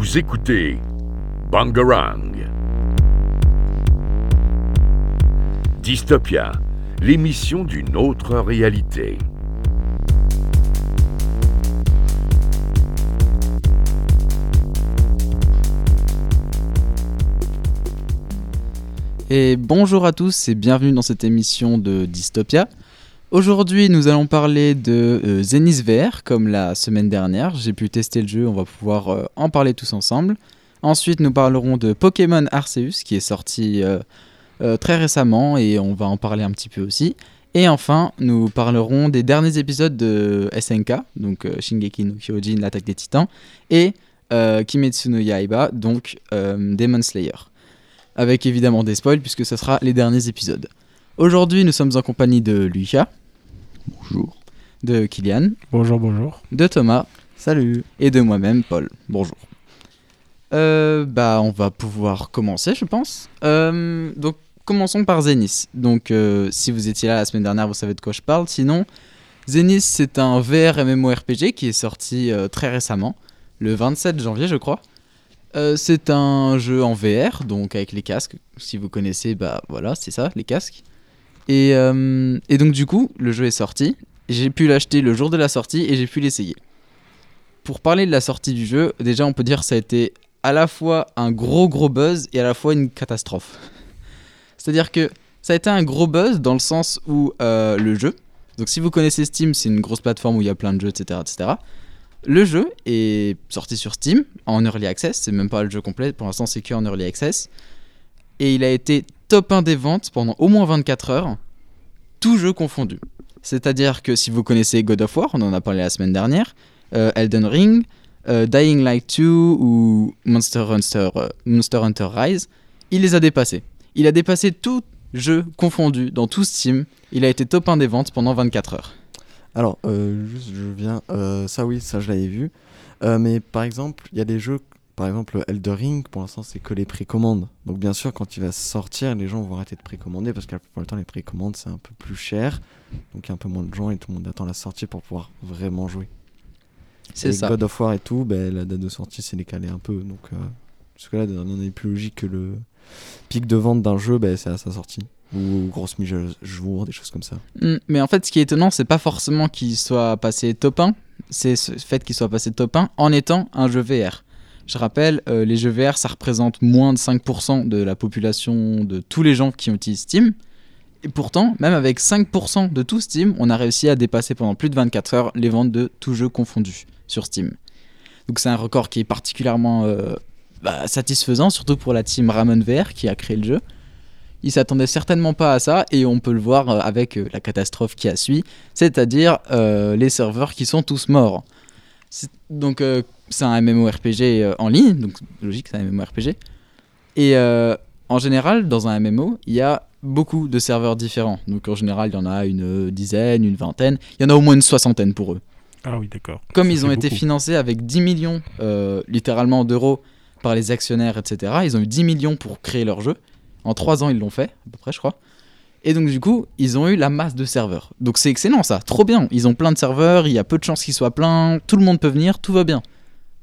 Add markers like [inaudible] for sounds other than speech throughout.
Vous écoutez Bangarang. Dystopia, l'émission d'une autre réalité. Et bonjour à tous et bienvenue dans cette émission de Dystopia. Aujourd'hui, nous allons parler de euh, Zenith VR, comme la semaine dernière. J'ai pu tester le jeu, on va pouvoir euh, en parler tous ensemble. Ensuite, nous parlerons de Pokémon Arceus, qui est sorti euh, euh, très récemment, et on va en parler un petit peu aussi. Et enfin, nous parlerons des derniers épisodes de SNK, donc Shingeki no Kyojin, l'attaque des titans, et Kimetsu no Yaiba, donc Demon Slayer. Avec évidemment des spoils, puisque ce sera les derniers épisodes. Aujourd'hui, nous sommes en compagnie de Lucas. Bonjour. De Kylian. Bonjour, bonjour. De Thomas. Salut. Et de moi-même, Paul. Bonjour. Euh, bah, on va pouvoir commencer, je pense. Euh, donc, commençons par Zenith. Donc, euh, si vous étiez là la semaine dernière, vous savez de quoi je parle. Sinon, Zenith, c'est un VR MMORPG qui est sorti euh, très récemment, le 27 janvier, je crois. Euh, c'est un jeu en VR, donc avec les casques. Si vous connaissez, bah voilà, c'est ça, les casques. Et, euh, et donc, du coup, le jeu est sorti. J'ai pu l'acheter le jour de la sortie et j'ai pu l'essayer. Pour parler de la sortie du jeu, déjà, on peut dire que ça a été à la fois un gros gros buzz et à la fois une catastrophe. [laughs] C'est-à-dire que ça a été un gros buzz dans le sens où euh, le jeu, donc si vous connaissez Steam, c'est une grosse plateforme où il y a plein de jeux, etc. etc. Le jeu est sorti sur Steam en early access, c'est même pas le jeu complet, pour l'instant c'est que en early access. Et il a été top 1 des ventes pendant au moins 24 heures, tout jeu confondu. C'est-à-dire que si vous connaissez God of War, on en a parlé la semaine dernière, euh, Elden Ring, euh, Dying Light 2 ou Monster Hunter, euh, Monster Hunter Rise, il les a dépassés. Il a dépassé tout jeu confondu dans tout Steam. Il a été top 1 des ventes pendant 24 heures. Alors, juste, je viens. ça, oui, ça, je l'avais vu. Mais par exemple, il y a des jeux, par exemple, Elder Ring, pour l'instant, c'est que les précommandes. Donc, bien sûr, quand il va sortir, les gens vont arrêter de précommander parce que la plupart du temps, les précommandes, c'est un peu plus cher. Donc, il y a un peu moins de gens et tout le monde attend la sortie pour pouvoir vraiment jouer. C'est ça. God of War et tout, ben, la date de sortie s'est décalée un peu. Donc, euh, parce que là, on est plus logique que le pic de vente d'un jeu, ben, c'est à sa sortie. Ou grosse mise à jour, des choses comme ça. Mm, Mais en fait, ce qui est étonnant, c'est pas forcément qu'il soit passé top 1, c'est ce fait qu'il soit passé top 1 en étant un jeu VR. Je rappelle, euh, les jeux VR, ça représente moins de 5% de la population de tous les gens qui utilisent Steam. Et pourtant, même avec 5% de tout Steam, on a réussi à dépasser pendant plus de 24 heures les ventes de tout jeu confondu sur Steam. Donc c'est un record qui est particulièrement euh, bah, satisfaisant, surtout pour la team Ramon VR qui a créé le jeu. Ils s'attendaient certainement pas à ça et on peut le voir euh, avec la catastrophe qui a suivi, c'est-à-dire les serveurs qui sont tous morts. C'est- Donc euh, c'est un MMORPG euh, en ligne, donc logique c'est un MMORPG. Et euh, en général, dans un MMO, il y a beaucoup de serveurs différents. Donc en général, il y en a une dizaine, une vingtaine, il y en a au moins une soixantaine pour eux. Ah oui, d'accord. Comme Ça ils ont été financés avec 10 millions, euh, littéralement d'euros, par les actionnaires, etc., ils ont eu 10 millions pour créer leur jeu. En 3 ans, ils l'ont fait, à peu près, je crois. Et donc, du coup, ils ont eu la masse de serveurs. Donc, c'est excellent, ça. Trop bien. Ils ont plein de serveurs, il y a peu de chances qu'ils soient pleins, tout le monde peut venir, tout va bien.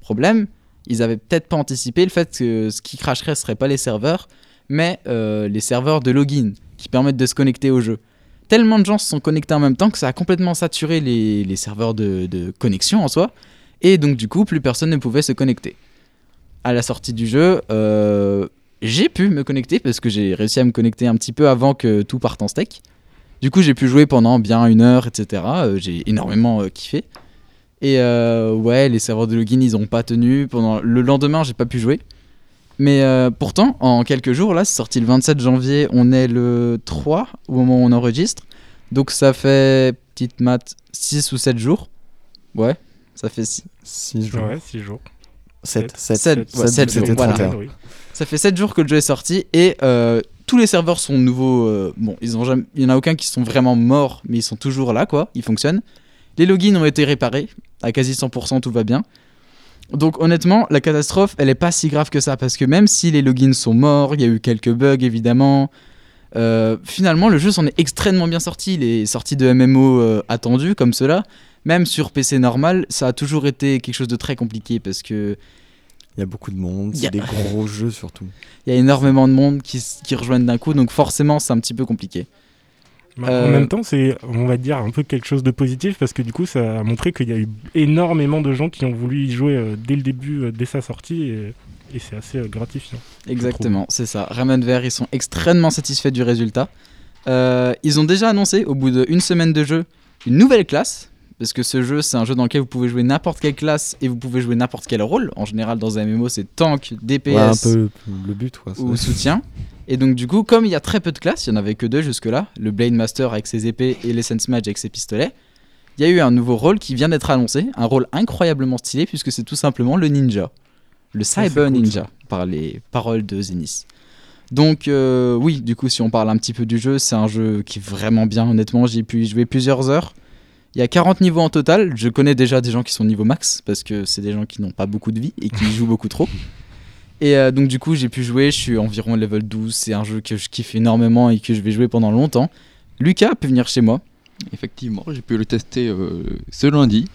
Problème, ils avaient peut-être pas anticipé le fait que ce qui cracherait, serait pas les serveurs, mais euh, les serveurs de login qui permettent de se connecter au jeu. Tellement de gens se sont connectés en même temps que ça a complètement saturé les, serveurs de, de connexion en soi. Et donc du coup, plus personne ne pouvait se connecter. À la sortie du jeu, euh, j'ai pu me connecter parce que j'ai réussi à me connecter un petit peu avant que tout parte en steak. Du coup, j'ai pu jouer pendant bien une heure, etc. Euh, j'ai énormément euh, kiffé. Et euh, ouais, les serveurs de login, ils ont pas tenu. Pendant le lendemain, j'ai pas pu jouer. Mais euh, pourtant, en quelques jours, là, c'est sorti le 27 janvier, on est le 3 au moment où on enregistre. Donc ça fait, petite maths, 6 ou 7 jours. Ouais, ça fait 6. 6 jours. Ouais, 6 jours. 7. 7. Sept, ouais, sept c'était jours, voilà. 31. Oui. Ça fait 7 jours que le jeu est sorti et euh, tous les serveurs sont nouveaux. euh, bon, ils ont jamais, il y en a aucun qui sont vraiment morts, mais ils sont toujours là, quoi. Ils fonctionnent. Les logins ont été réparés à quasi 100%, tout va bien. Donc honnêtement, la catastrophe, elle est pas si grave que ça parce que même si les logins sont morts, il y a eu quelques bugs évidemment. euh, finalement, le jeu s'en est extrêmement bien sorti. Il est sorti de MMO euh, attendu comme cela. Même sur PC normal, ça a toujours été quelque chose de très compliqué parce que Il y a beaucoup de monde, Il y a- c'est des [laughs] gros jeux surtout. Il y a énormément de monde qui, qui rejoignent d'un coup, donc forcément c'est un petit peu compliqué. Bah, Euh, En même temps, c'est, on va dire, un peu quelque chose de positif parce que du coup, ça a montré qu'il y a eu énormément de gens qui ont voulu y jouer euh, dès le début, euh, dès sa sortie, et, et c'est assez euh, gratifiant. Exactement, c'est ça. Raymond Vert, ils sont extrêmement satisfaits du résultat. Euh, ils ont déjà annoncé, au bout d'une semaine de jeu, une nouvelle classe. Parce que ce jeu, c'est un jeu dans lequel vous pouvez jouer n'importe quelle classe et vous pouvez jouer n'importe quel rôle. En général, dans un MMO, c'est tank, DPS Ouais, un peu le but, quoi. ou soutien. Et donc, du coup, comme il y a très peu de classes, il n'y en avait que deux jusque-là le Blade Master avec ses épées et l'Essence Mage avec ses pistolets. Il y a eu un nouveau rôle qui vient d'être annoncé, un rôle incroyablement stylé puisque c'est tout simplement le ninja. Le c'est Cyber cool, Ninja, par les paroles de Zenith. Donc, euh, oui, du coup, si on parle un petit peu du jeu, c'est un jeu qui est vraiment bien, honnêtement. J'y ai pu y jouer plusieurs heures. Il y a 40 niveaux en total. Je connais déjà des gens qui sont niveau max parce que c'est des gens qui n'ont pas beaucoup de vie et qui [laughs] jouent beaucoup trop. Et euh, donc, du coup, j'ai pu jouer. Je suis environ level 12. C'est un jeu que je kiffe énormément et que je vais jouer pendant longtemps. Lucas peut venir chez moi. Effectivement, j'ai pu le tester euh, ce lundi.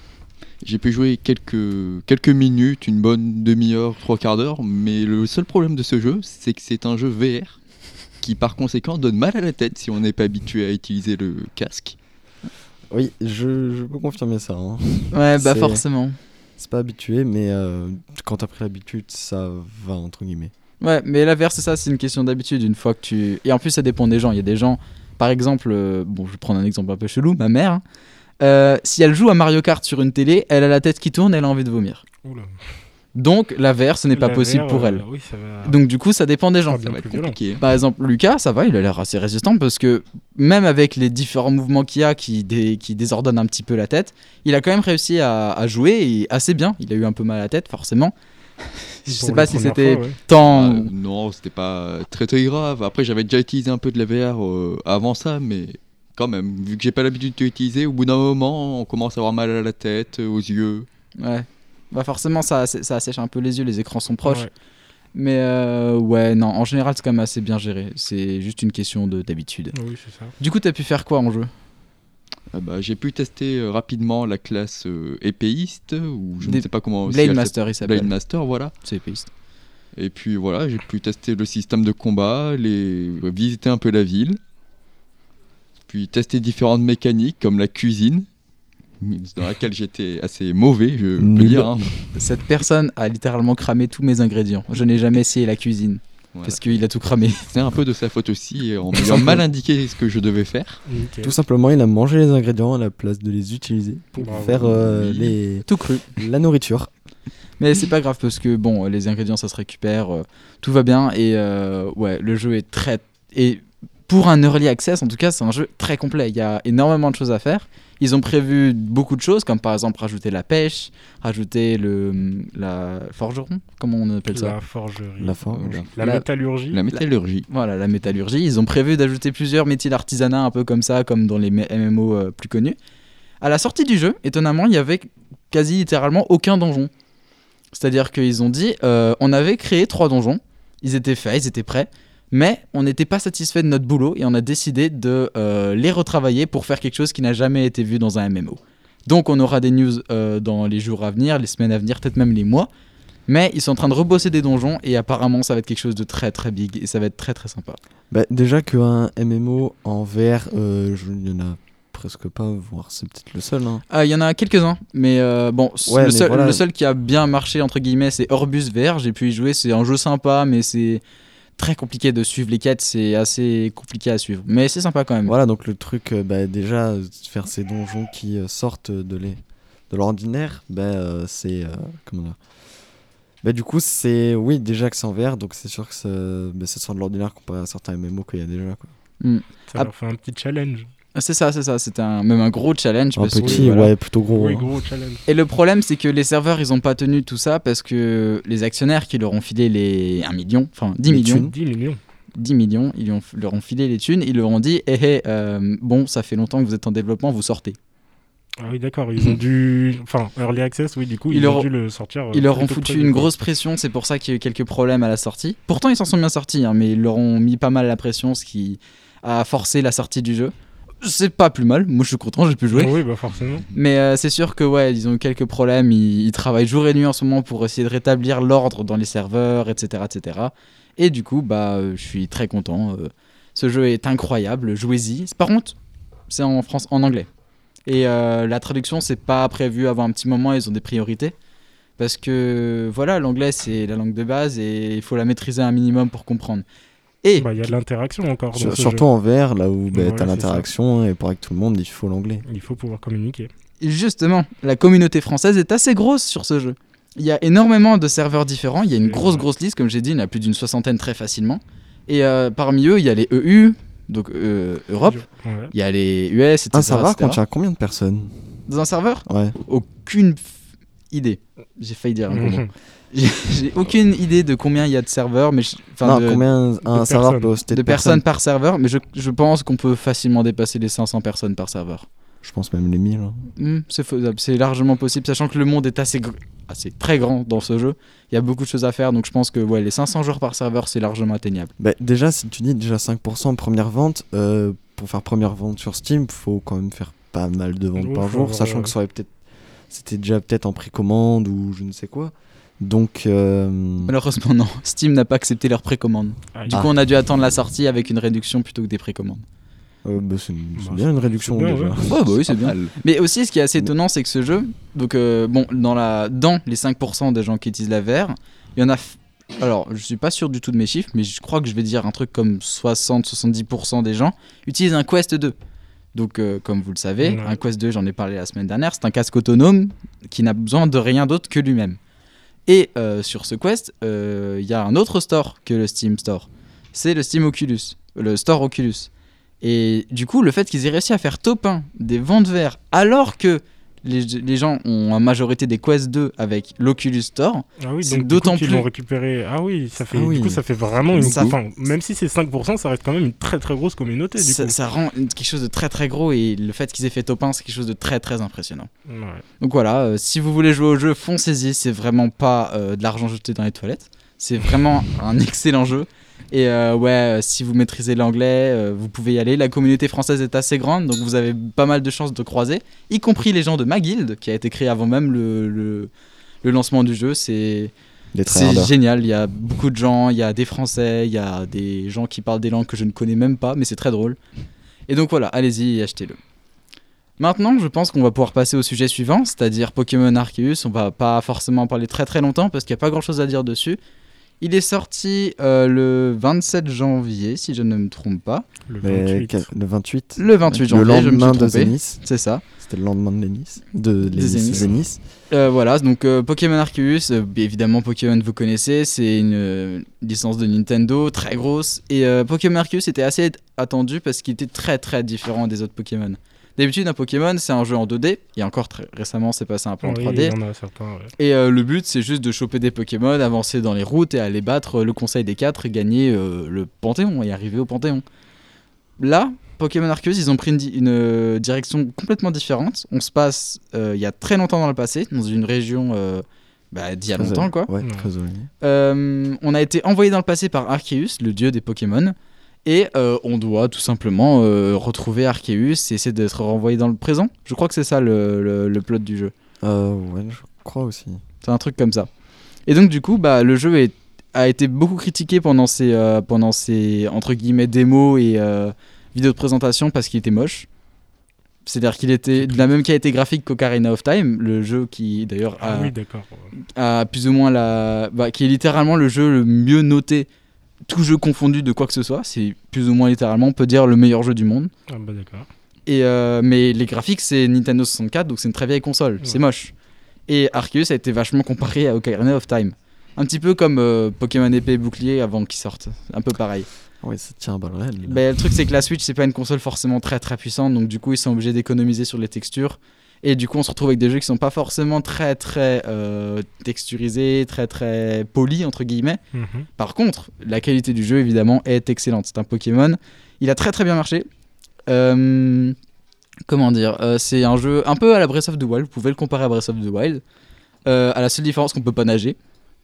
J'ai pu jouer quelques, quelques minutes, une bonne demi-heure, trois quarts d'heure, mais le seul problème de ce jeu, c'est que c'est un jeu VR qui par conséquent donne mal à la tête si on n'est pas habitué à utiliser le casque. Oui, je, je peux confirmer ça. hein. Ouais, bah C'est- forcément. C'est pas habitué, mais euh, quand t'as pris l'habitude, ça va, entre guillemets. Ouais, mais VR, c'est ça, c'est une question d'habitude. Une fois que tu. Et en plus, ça dépend des gens. Il y a des gens, par exemple, euh, bon, je vais prendre un exemple un peu chelou, ma mère. hein. Euh, si elle joue à Mario Kart sur une télé, elle a la tête qui tourne, elle a envie de vomir. Oula. Donc la VR, ce n'est pas La possible VR, pour euh, elle. Oui, ça va. Donc du coup, ça dépend des gens. Ça Ça va plus être compliqué. Par exemple, Lucas, ça va, il a l'air assez résistant parce que même avec les différents mouvements qu'il y a qui, dé- qui désordonnent un petit peu la tête, il a quand même réussi à, à jouer et assez bien. Il a eu un peu mal à la tête, forcément. [laughs] Je Pour sais pas si c'était ouais. tant. Ah, non, c'était pas très très grave. Après, j'avais déjà utilisé un peu de la VR euh, avant ça, mais quand même, vu que j'ai pas l'habitude de l'utiliser, au bout d'un moment, on commence à avoir mal à la tête, aux yeux. Ouais. Bah forcément, ça, ça assèche un peu les yeux, les écrans sont proches. Ouais. Mais euh, ouais, non, en général, c'est quand même assez bien géré. C'est juste une question de- d'habitude. Oui, c'est ça. Du coup, t'as pu faire quoi en jeu? Ah bah, j'ai pu tester euh, rapidement la classe euh, épéiste, ou je Des- ne sais pas comment. Blade Master, il s'appelle. Blade. Master, voilà. C'est épéiste. Et puis voilà, j'ai pu tester le système de combat, les... visiter un peu la ville, puis tester différentes mécaniques comme la cuisine, dans laquelle j'étais assez mauvais, je peux Nul. dire. hein. Cette personne a littéralement cramé tous mes ingrédients. Je n'ai jamais essayé la cuisine Voilà. parce qu'il a tout cramé. C'est un peu de sa faute aussi, et en m'ayant mal indiqué ce que je devais faire. Nickel. Tout simplement, il a mangé les ingrédients à la place de les utiliser pour Bravo. faire euh, Oui. les... Tout cru. la nourriture. Mais c'est pas grave parce que bon, les ingrédients ça se récupère, euh, tout va bien et euh, ouais, le jeu est très et pour un early access en tout cas, c'est un jeu très complet. Il y a énormément de choses à faire. Ils ont prévu beaucoup de choses comme par exemple rajouter la pêche, rajouter le la forgeron, comment on appelle ça? La forgerie. La forge. Voilà. La, La- métallurgie. La métallurgie. Voilà, la métallurgie. Ils ont prévu d'ajouter plusieurs métiers d'artisanat un peu comme ça, comme dans les MMO euh, plus connus. À la sortie du jeu, étonnamment, il y avait quasi littéralement aucun donjon. C'est-à-dire qu'ils ont dit, euh, on avait créé trois donjons, ils étaient faits, ils étaient prêts, mais on n'était pas satisfait de notre boulot et on a décidé de euh, les retravailler pour faire quelque chose qui n'a jamais été vu dans un MMO. Donc on aura des news euh, dans les jours à venir, les semaines à venir, peut-être même les mois. Mais ils sont en train de rebosser des donjons et apparemment ça va être quelque chose de très très big et ça va être très très sympa. Bah, déjà qu'un MMO en VR, euh, il y en a presque pas, voire c'est peut-être le seul. hein. Ah, Il y en a quelques-uns, mais euh, bon, Ouais, le, mais seul, voilà. le seul qui a bien marché, entre guillemets, c'est Orbus VR. J'ai pu y jouer, c'est un jeu sympa, mais c'est très compliqué de suivre les quêtes, c'est assez compliqué à suivre. Mais c'est sympa quand même. Voilà, donc le truc, euh, bah, déjà, faire ces donjons qui euh, sortent de les- de l'ordinaire, bah, euh, c'est. euh, comment dire bah, du coup, c'est. Oui, déjà que c'est en VR, donc c'est sûr que ça, bah, ça sort de l'ordinaire comparé à certains MMO qu'il y a déjà. Quoi. Ça Ah. leur fait un petit challenge. Ah, C'est ça, c'est ça, c'est un, même un gros challenge. Un parce que, petit, voilà. ouais, plutôt gros. oui, hein. gros challenge. Et le problème, c'est que les serveurs, ils ont pas tenu tout ça parce que les actionnaires qui leur ont filé les 1 million, enfin 10 Les millions, thunes. 10 millions. 10 millions, ils leur ont filé les thunes, ils leur ont dit, hé hé, euh, bon, ça fait longtemps que vous êtes en développement, vous sortez. Ah oui, d'accord. Ils ont [laughs] dû. Enfin, Early Access, oui, du coup, Ils ils, leur- ont dû le sortir. euh, Ils leur ont foutu une grosse pression, c'est pour ça qu'il y a eu quelques problèmes à la sortie. Pourtant, ils s'en sont bien sortis, hein, mais ils leur ont mis pas mal la pression, ce qui a forcé la sortie du jeu. C'est pas plus mal. Moi, je suis content, j'ai pu jouer. Oui, bah forcément. Mais euh, c'est sûr que ouais, ils ont eu quelques problèmes. Ils, ils travaillent jour et nuit en ce moment pour essayer de rétablir l'ordre dans les serveurs, etc., etc. Et du coup, bah, euh, je suis très content. euh, ce jeu est incroyable. Jouez-y. Par contre, c'est en France, en anglais. Et la traduction, c'est pas prévu avant un petit moment. Ils ont des priorités. Parce que voilà, l'anglais c'est la langue de base et il faut la maîtriser un minimum pour comprendre. Et Bah, il y a de l'interaction encore. Sur- ce surtout jeu. en VR, là où bah, Voilà, t'as c'est l'interaction et pour avec tout le monde, il faut l'anglais. Il faut pouvoir communiquer. Justement, la communauté française est assez grosse sur ce jeu. Il y a énormément de serveurs différents, il y a une grosse grosse liste, comme j'ai dit, il y en a plus d'une soixantaine très facilement. Et euh, parmi eux, il y a les EU, donc euh, Europe, Ouais. il y a les US, etc. Un serveur etc. contient combien de personnes? Dans un serveur? Ouais. Aucune idée. J'ai failli dire un gros mot. Mhm. [laughs] J'ai aucune idée de combien il y a de serveurs, mais je- enfin, non, de, combien un serveur personnes. peut hoster de personnes par serveur, mais je, je pense qu'on peut facilement dépasser les 500 personnes par serveur. Je pense même les 1000. hein. Hmm, c'est faisable, c'est largement possible, sachant que le monde est assez, gr- assez très grand dans ce jeu. Il y a beaucoup de choses à faire, donc je pense que ouais, les 500 joueurs par serveur, c'est largement atteignable. Bah, déjà, si tu dis déjà 5% première vente, euh, pour faire première vente sur Steam, faut quand même faire pas mal de ventes Oui, par jour, sachant euh, que ça aurait peut-être, c'était déjà peut-être en précommande ou je ne sais quoi. Donc, euh, Malheureusement, non. Steam n'a pas accepté leur précommande. Ah, Du Ah. coup, on a dû attendre la sortie avec une réduction plutôt que des précommandes. euh, bah, c'est Bah, bien une réduction bien, déjà. ouais. Ouais, bah oui, c'est bien. Mal. Mais aussi, ce qui est assez étonnant, c'est que ce jeu, donc euh, bon, dans, la, dans les 5% des gens qui utilisent la VR, il y en a. f- Alors, je suis pas sûr du tout de mes chiffres, mais je crois que je vais dire un truc comme 60-70% des gens utilisent un Quest 2. Donc, euh, comme vous le savez, Ouais. un Quest 2, j'en ai parlé la semaine dernière, c'est un casque autonome qui n'a besoin de rien d'autre que lui-même. Et euh, sur ce Quest, euh, il y a un autre store que le Steam Store. C'est le Steam Oculus, le store Oculus. Et du coup, le fait qu'ils aient réussi à faire top 1 des ventes VR alors que les, les gens ont en majorité des Quest 2 avec l'Oculus Store, Ah oui, C'est donc d'autant plus. plus- l'ont récupéré. Ah oui, ça fait. Ah oui. Du coup, ça fait vraiment une. Ça- Enfin, même si c'est 5%, ça reste quand même une très très grosse communauté. Du ça, coup. ça rend quelque chose de très très gros et le fait qu'ils aient fait top 1, c'est quelque chose de très très impressionnant. Ouais. Donc voilà, euh, si vous voulez jouer au jeu, foncez-y, c'est vraiment pas euh, de l'argent jeté dans les toilettes, c'est vraiment un excellent jeu. Et euh, ouais, euh, si vous maîtrisez l'anglais, euh, vous pouvez y aller. La communauté française est assez grande, donc vous avez pas mal de chances de croiser, y compris les gens de ma guilde, qui a été créé avant même le, le, le lancement du jeu. C'est génial, il y a beaucoup de gens, il y a des Français, il y a des gens qui parlent des langues que je ne connais même pas, mais c'est très drôle. Et donc voilà, allez-y et achetez-le. Maintenant, je pense qu'on va pouvoir passer au sujet suivant, c'est-à-dire Pokémon Arceus. On va pas forcément en parler très très longtemps parce qu'il n'y a pas grand-chose à dire dessus. Il est sorti euh, le 27 janvier, si je ne me trompe pas. Le Mais 28. quel- le 28. Le 28 le janvier, je me lendemain suis de. Zenith. C'est ça. C'était le lendemain de Lénis. De Zenith. Zenith. Euh, voilà, donc euh, Pokémon Arceus, euh, évidemment Pokémon vous connaissez, c'est une euh, licence de Nintendo très grosse. Et euh, Pokémon Arceus était assez attendu parce qu'il était très très différent des autres Pokémon. D'habitude un Pokémon c'est un jeu en 2D, et encore très récemment c'est passé un peu en Oui, 3D. Il y en a certains. ouais. Et euh, le but c'est juste de choper des Pokémon, avancer dans les routes et aller battre le Conseil des Quatre et gagner euh, le Panthéon et arriver au Panthéon. Là, Pokémon Arceus, ils ont pris une, di- une, euh, direction complètement différente. On se passe euh, il y a très longtemps dans le passé, dans une région euh, bah, d'il y a longtemps quoi. Ouais, très. Euh, on a été envoyé dans le passé par Arceus, le dieu des Pokémon, et euh, on doit tout simplement euh, retrouver Arceus et essayer d'être renvoyé dans le présent. Je crois que c'est ça le, le- le plot du jeu. Euh, ouais, je crois aussi. C'est un truc comme ça. Et donc du coup, bah, le jeu est- a été beaucoup critiqué pendant ses, euh, pendant ses entre guillemets démos et euh, vidéos de présentation parce qu'il était moche. C'est-à-dire qu'il était de la même qualité graphique qu'Ocarina of Time, le jeu qui d'ailleurs Ah oui, a plus ou moins la, bah, qui est littéralement le jeu le mieux noté, tout jeu confondu de quoi que ce soit. C'est plus ou moins littéralement, on peut dire le meilleur jeu du monde. Ah bah d'accord. Et euh, mais les graphiques, c'est Nintendo 64, donc c'est une très vieille console. C'est moche. Et Arceus a été vachement comparé à Ocarina of Time. Un petit peu comme euh, Pokémon épée et bouclier avant qu'ils sortent. Un peu pareil. Ouais, ça tient là. Ben, le truc, c'est que la Switch, c'est pas une console forcément très très puissante, donc du coup, ils sont obligés d'économiser sur les textures. Et du coup, on se retrouve avec des jeux qui sont pas forcément très très euh, texturisés, très très polis, entre guillemets. Mhm. Par contre, la qualité du jeu, évidemment, est excellente. C'est un Pokémon. Il a très très bien marché. Euh, comment dire euh, C'est un jeu un peu à la Breath of the Wild. Vous pouvez le comparer à Breath of the Wild. À la seule différence qu'on peut pas nager.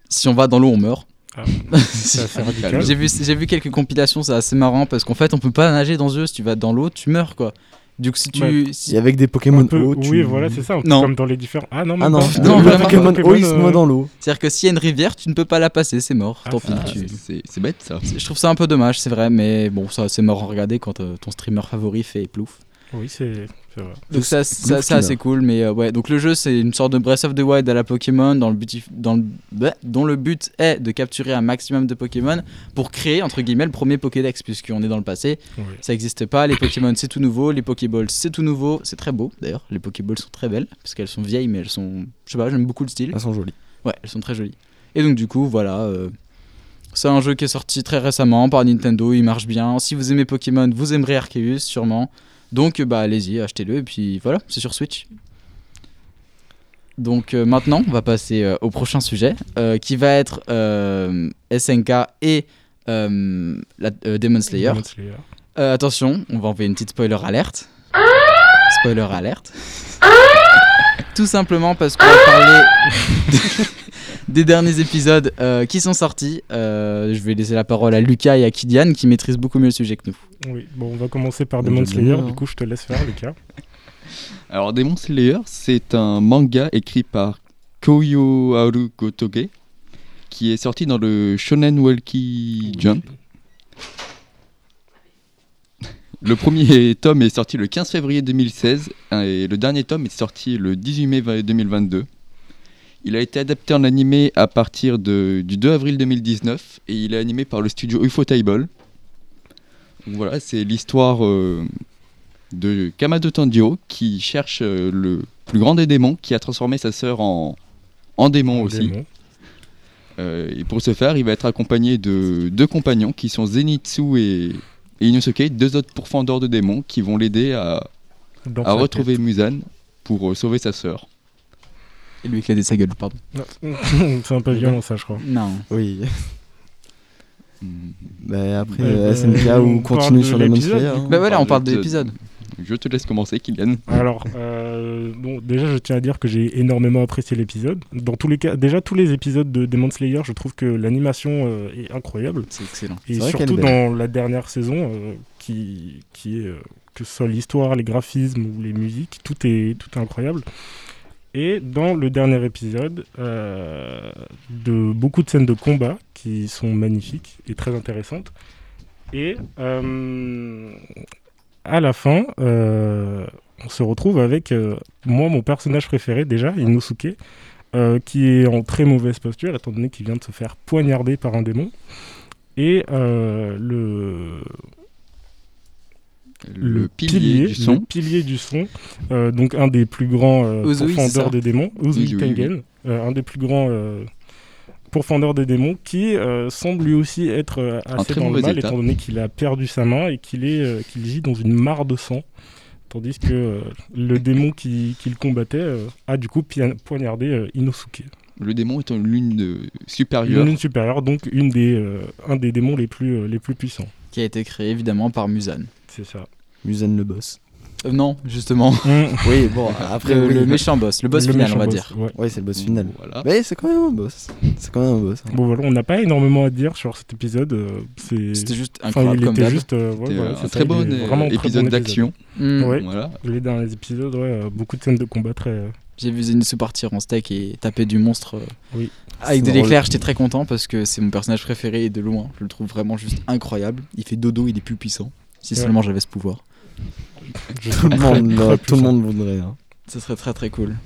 Si on va dans l'eau, on meurt. Ah. [laughs] J'ai vu, vu quelques compilations, c'est assez marrant parce qu'en fait, on peut pas nager dans ce jeu. Si tu vas dans l'eau, tu meurs quoi. Du coup, si tu. Ouais. si- Et avec des Pokémon Un peu- eau, tu- Oui, voilà, c'est ça. peu Non. Comme dans les différents. Ah non, Ah non, pas. Non, le vraiment Pokémon eau, il se euh, noie dans l'eau. C'est-à-dire que s'il y a une rivière, tu ne peux pas la passer, c'est mort. Ah, Tant pis. Tu- c'est c'est bête ça. Je trouve ça un peu dommage, c'est vrai, mais bon, ça c'est mort à regarder quand euh, ton streamer favori fait plouf. Oui, c'est c'est vrai. Donc ça, ça Plouf c'est assez cool, mais euh, ouais. Donc le jeu c'est une sorte de Breath of the Wild à la Pokémon, dans le but, dans le, bah, dont le but est de capturer un maximum de Pokémon pour créer entre guillemets le premier Pokédex, puisqu'on est dans le passé. Oui. Ça n'existe pas. Les Pokémon c'est tout nouveau, les Pokéballs c'est tout nouveau, c'est très beau d'ailleurs. Les Pokéballs sont très belles parce qu'elles sont vieilles, mais elles sont, je sais pas, j'aime beaucoup le style. Elles sont jolies. Ouais, elles sont très jolies. Et donc du coup, voilà. euh, c'est un jeu qui est sorti très récemment par Nintendo, il marche bien. Si vous aimez Pokémon, vous aimerez Arceus sûrement. Donc euh, bah allez-y, achetez-le et puis voilà, c'est sur Switch. Donc euh, maintenant, on va passer euh, au prochain sujet euh, qui va être euh, SNK et euh, la, euh, Demon Slayer. Demon Slayer. Euh, attention, on va envoyer une petite spoiler alerte. Spoiler alerte. Tout simplement parce qu'on va parler [laughs] des derniers épisodes euh, qui sont sortis. Euh, je vais laisser la parole à Lucas et à Kylian qui maîtrisent beaucoup mieux le sujet que nous. Oui, bon, on va commencer par Demon Slayer. Du coup, je te laisse faire, Lucas. [laughs] Alors Demon Slayer, c'est un manga écrit par Koyo Haru Gotoge qui est sorti dans le Shonen Walkie Jump. Le premier tome est sorti le 15 février 2016 hein, et le dernier tome est sorti le 18 mai 2022. Il a été adapté en animé à partir de- du 2 avril 2019 et il est animé par le studio Ufotable. Donc voilà, c'est l'histoire euh, de Kamado Tanjiro qui cherche euh, le plus grand des démons qui a transformé sa sœur en, en démon aussi. Démon. Euh, et pour ce faire, il va être accompagné de deux compagnons qui sont Zenitsu et, et Inosuke, deux autres pourfendeurs de démons qui vont l'aider à, retrouver Musan pour sauver sa sœur. Et lui éclater sa gueule, pardon. [laughs] c'est un peu violent, ça, je crois. Non. Oui. Hmm. Mais après, Ouais, euh, bah, SNK on ou parle continue de sur Demon l'épisode, du hein. coup. Bah voilà, on parle de de- l'épisode. Je te laisse commencer, Kylian. Alors, euh, bon, déjà, je tiens à dire que j'ai énormément apprécié l'épisode. Dans tous les cas, déjà, tous les épisodes de Demon Slayer, je trouve que l'animation euh, est incroyable. C'est excellent. Et C'est vrai qu'elle surtout est belle. dans la dernière saison, euh, qui, qui est, euh, que ce soit l'histoire, les graphismes ou les musiques, tout est, tout est incroyable. Et dans le dernier épisode, euh, de beaucoup de scènes de combat qui sont magnifiques et très intéressantes. Et euh, à la fin, euh, on se retrouve avec moi, mon personnage préféré déjà, Inosuke, qui est en très mauvaise posture, étant donné qu'il vient de se faire poignarder par un démon. Et euh, le, Le, pilier, du son. le pilier du son, euh, donc un des plus grands euh, pourfendeurs des démons, oui. Tengen, euh, un des plus grands euh, pourfendeurs des démons, qui euh, semble lui aussi être euh, assez très dans le mal, état. étant donné qu'il a perdu sa main et qu'il est euh, qu'il gît dans une mare de sang. Tandis que euh, le démon qui, qui le combattait euh, a du coup poignardé euh, Inosuke. Le démon est une lune de- Une supérieure. lune supérieure, donc une des, euh, un des démons les plus, euh, les plus puissants. Qui a été créé évidemment par Musan. C'est ça. Musen le boss. Euh, non, justement. Oui, bon, après, le, oui. le méchant boss, le boss Le final, on va boss, dire. ouais. Oui, c'est le boss final. Voilà. Mais c'est quand même un boss. C'est quand même un boss. hein. Bon voilà, on n'a pas énormément à dire sur cet épisode. euh. C'était juste Enfin, incroyable il comme était d'hab. juste euh, ouais, C'était voilà, un ça, très bon euh, vraiment très épisode bon d'action. Hmm. Ouais. Voilà. Les derniers épisodes, ouais, euh, beaucoup de scènes de combat très. euh, J'ai vu Zenitsu partir en steak et taper du monstre. Oui. Avec drôle. éclairs, j'étais très content parce que c'est mon personnage préféré et de loin. Je le trouve vraiment juste incroyable. Il fait dodo, il est plus puissant. Si Ouais. seulement j'avais ce pouvoir. je- Tout le monde, très tout puissant. le monde voudrait. hein. Ce serait très très cool.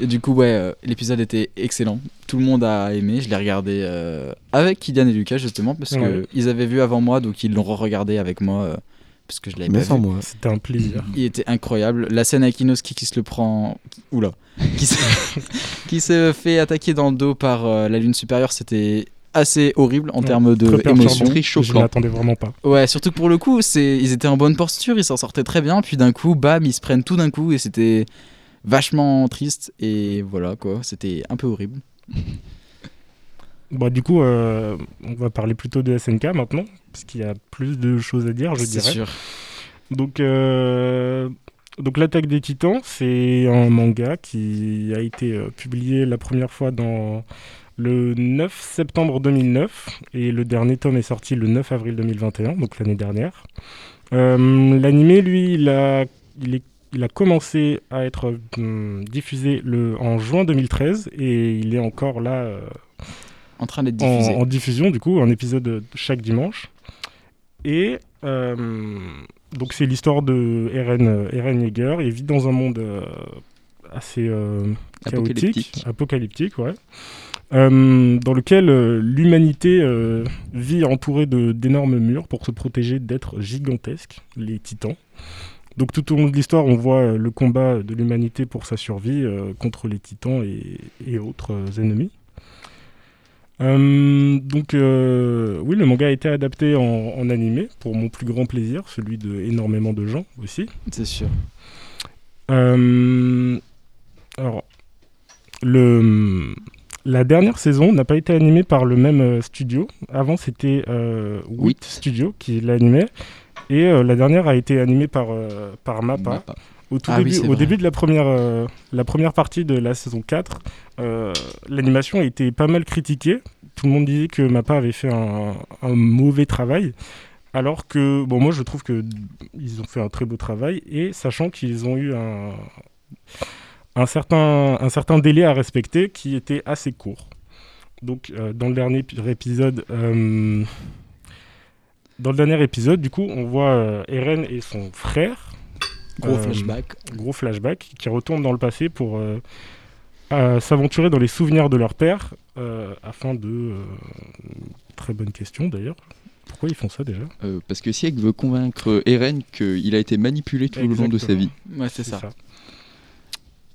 Et du coup, ouais, euh, l'épisode était excellent. Tout le monde a aimé. Je l'ai regardé euh, avec Kylian et Lucas justement parce Ouais. qu'ils avaient vu avant moi, donc ils l'ont re-regardé avec moi euh, parce que je l'avais Mais pas sans vu. moi. C'était un plaisir. Il était incroyable. La scène avec Inosuke qui se le prend. Oula. [laughs] Qui se, [laughs] qui se fait attaquer dans le dos par euh, la lune supérieure, c'était assez horrible en Ouais, termes de émotion. Très Je choquant. m'attendais vraiment pas. Ouais, surtout que pour le coup, c'est ils étaient en bonne posture, ils s'en sortaient très bien, puis d'un coup, bam, ils se prennent tout d'un coup et c'était vachement triste et voilà quoi, c'était un peu horrible. Bah, du coup, euh, on va parler plutôt de SNK maintenant, parce qu'il y a plus de choses à dire, je C'est dirais. sûr. Donc, euh, donc l'attaque des Titans, c'est un manga qui a été euh, publié la première fois dans le 9 septembre 2009 et le dernier tome est sorti le 9 avril 2021, donc l'année dernière. Euh, L'animé, lui, il a il, est, il a commencé à être hum, diffusé le, en juin 2013 et il est encore là euh, En train d'être diffusé. en diffusion, du coup, un épisode chaque dimanche. Et euh, donc, c'est l'histoire de Eren, Eren Yeager. Il vit dans un monde assez chaotique, apocalyptique, ouais. Euh, dans lequel euh, l'humanité euh, vit entourée de- d'énormes murs pour se protéger d'êtres gigantesques, les titans. Donc tout au long de l'histoire, on voit le combat de l'humanité pour sa survie contre les titans et, et autres ennemis. Euh, donc euh, oui, le manga a été adapté en, en animé pour mon plus grand plaisir, celui de énormément de gens aussi. C'est sûr. Euh, alors, le, la dernière saison n'a pas été animée par le même euh, studio. Avant, c'était euh, Wit. Studio qui l'animait. Et euh, la dernière a été animée par, euh, par Mappa. Mappa. Au, tout Ah début, au début de la première, euh, la première partie de la saison 4, euh, l'animation a été pas mal critiquée. Tout le monde disait que Mappa avait fait un, un mauvais travail. Alors que, bon, moi je trouve que ils ont fait un très beau travail. Et sachant qu'ils ont eu un, un, certain, un certain délai à respecter qui était assez court. Donc, euh, dans le dernier pi- épisode. euh, dans le dernier épisode, du coup, on voit euh, Eren et son frère Gros Euh, flashback. gros flashback, qui retournent dans le passé pour euh, euh, s'aventurer dans les souvenirs de leur père, euh, afin de... euh, très bonne question d'ailleurs. Pourquoi ils font ça déjà? Euh, parce que Sieg veut convaincre Eren qu'il a été manipulé tout le long de sa vie. Ouais, c'est ça.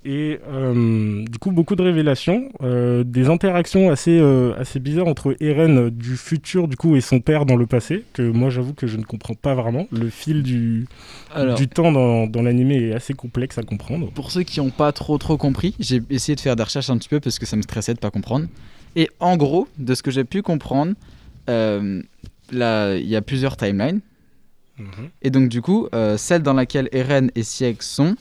Et euh, du coup, beaucoup de révélations, euh, des interactions assez, euh, assez bizarres entre Eren du futur du coup et son père dans le passé, que moi j'avoue que je ne comprends pas vraiment. Le fil du, Alors, du temps dans, dans l'animé est assez complexe à comprendre. pour ceux qui n'ont pas trop trop compris, j'ai essayé de faire des recherches un petit peu parce que ça me stressait de pas comprendre. Et en gros, de ce que j'ai pu comprendre, là, il y a plusieurs timelines. Mhm. Et donc du coup, celle dans laquelle Eren et Sieg sont,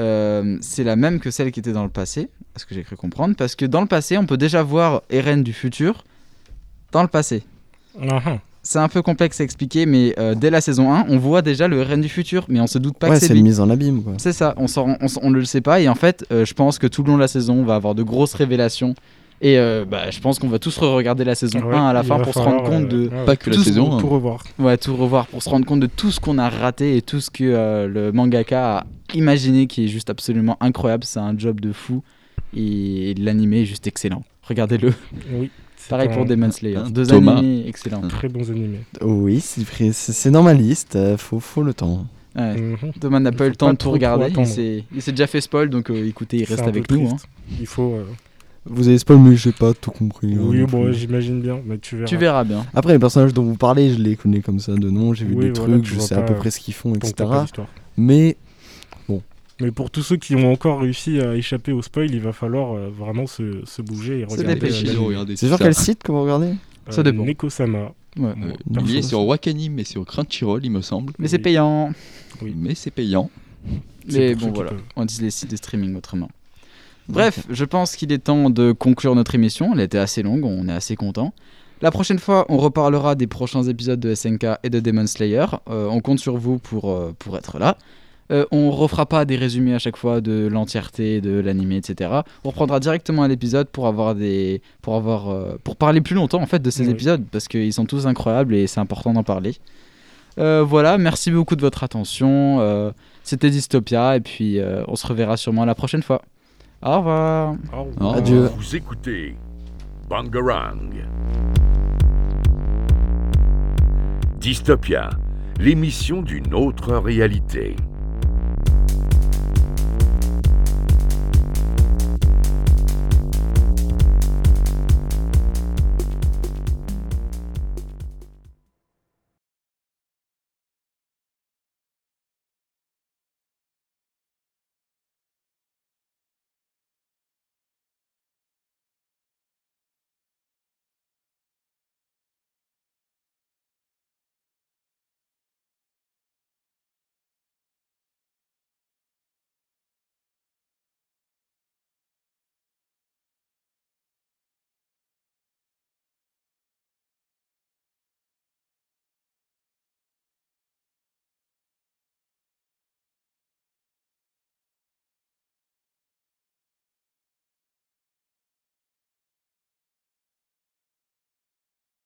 euh, c'est la même que celle qui était dans le passé, à ce que j'ai cru comprendre, parce que dans le passé, on peut déjà voir Eren du futur dans le passé. Ah. C'est un peu complexe à expliquer, mais euh, dès la saison 1, on voit déjà le Eren du futur, mais on se doute pas ouais, que c'est c'est lui. une mise en abîme, quoi. C'est ça, on ne le sait pas, et en fait, euh, je pense que tout le long de la saison, on va avoir de grosses révélations. Et euh, bah, je pense qu'on va tous re-regarder la saison Ouais, 1 à la fin pour se rendre compte de, euh, ouais, Pas que la saison. tout revoir. Ouais, tout revoir pour se rendre compte de tout ce qu'on a raté et tout ce que euh, le mangaka a imaginé qui est juste absolument incroyable. C'est un job de fou et l'animé est juste excellent. Regardez-le. Oui. [laughs] Pareil pour Demon Slayer. Deux Thomas. animés excellents. Très bons animés. Oui, c'est vrai, c'est c'est dans ma liste, euh, faut, faut le temps. Ouais. Mhm. Thomas n'a pas eu le temps de tout regarder. Il s'est il s'est déjà fait spoil, donc euh, écoutez, il reste avec nous. hein. Il faut. euh, Vous avez spoil, mais j'ai pas tout compris. hein, Oui, bon, j'imagine bien, mais tu verras. Tu verras bien. Après, les personnages dont vous parlez, je les connais comme ça de nom, j'ai vu Oui, des voilà, trucs, je sais à pas- peu près ce qu'ils font, etc. pas l'histoire. Mais Mais pour tous ceux qui ont encore réussi à échapper au spoil, il va falloir euh, vraiment se, se bouger et regarder. euh, c'est sur ça. quel site que vous regardez Ça Euh, dépend. Neko-sama. Ouais. Euh, il est ça- sur Wakanim et sur Crunchyroll, il me semble. Mais c'est payant. Oui. Mais c'est payant. Mais bon, voilà. On utilise les sites de streaming autrement. Bref, je pense qu'il est temps de conclure notre émission. Elle était assez longue, on est assez content. La prochaine fois, on reparlera des prochains épisodes de SNK et de Demon Slayer. Euh, on compte sur vous pour, euh, pour être là. Euh, on refera pas des résumés à chaque fois de l'entièreté de l'animé, etc. On reprendra directement à l'épisode pour avoir des, pour avoir, pour parler plus longtemps en fait de ces Oui. épisodes parce qu'ils sont tous incroyables et c'est important d'en parler. Voilà, merci beaucoup de votre attention. C'était Dystopia et puis on se reverra sûrement la prochaine fois. Au revoir. Au revoir. Adieu. Vous écoutez Bangarang. Dystopia, l'émission d'une autre réalité.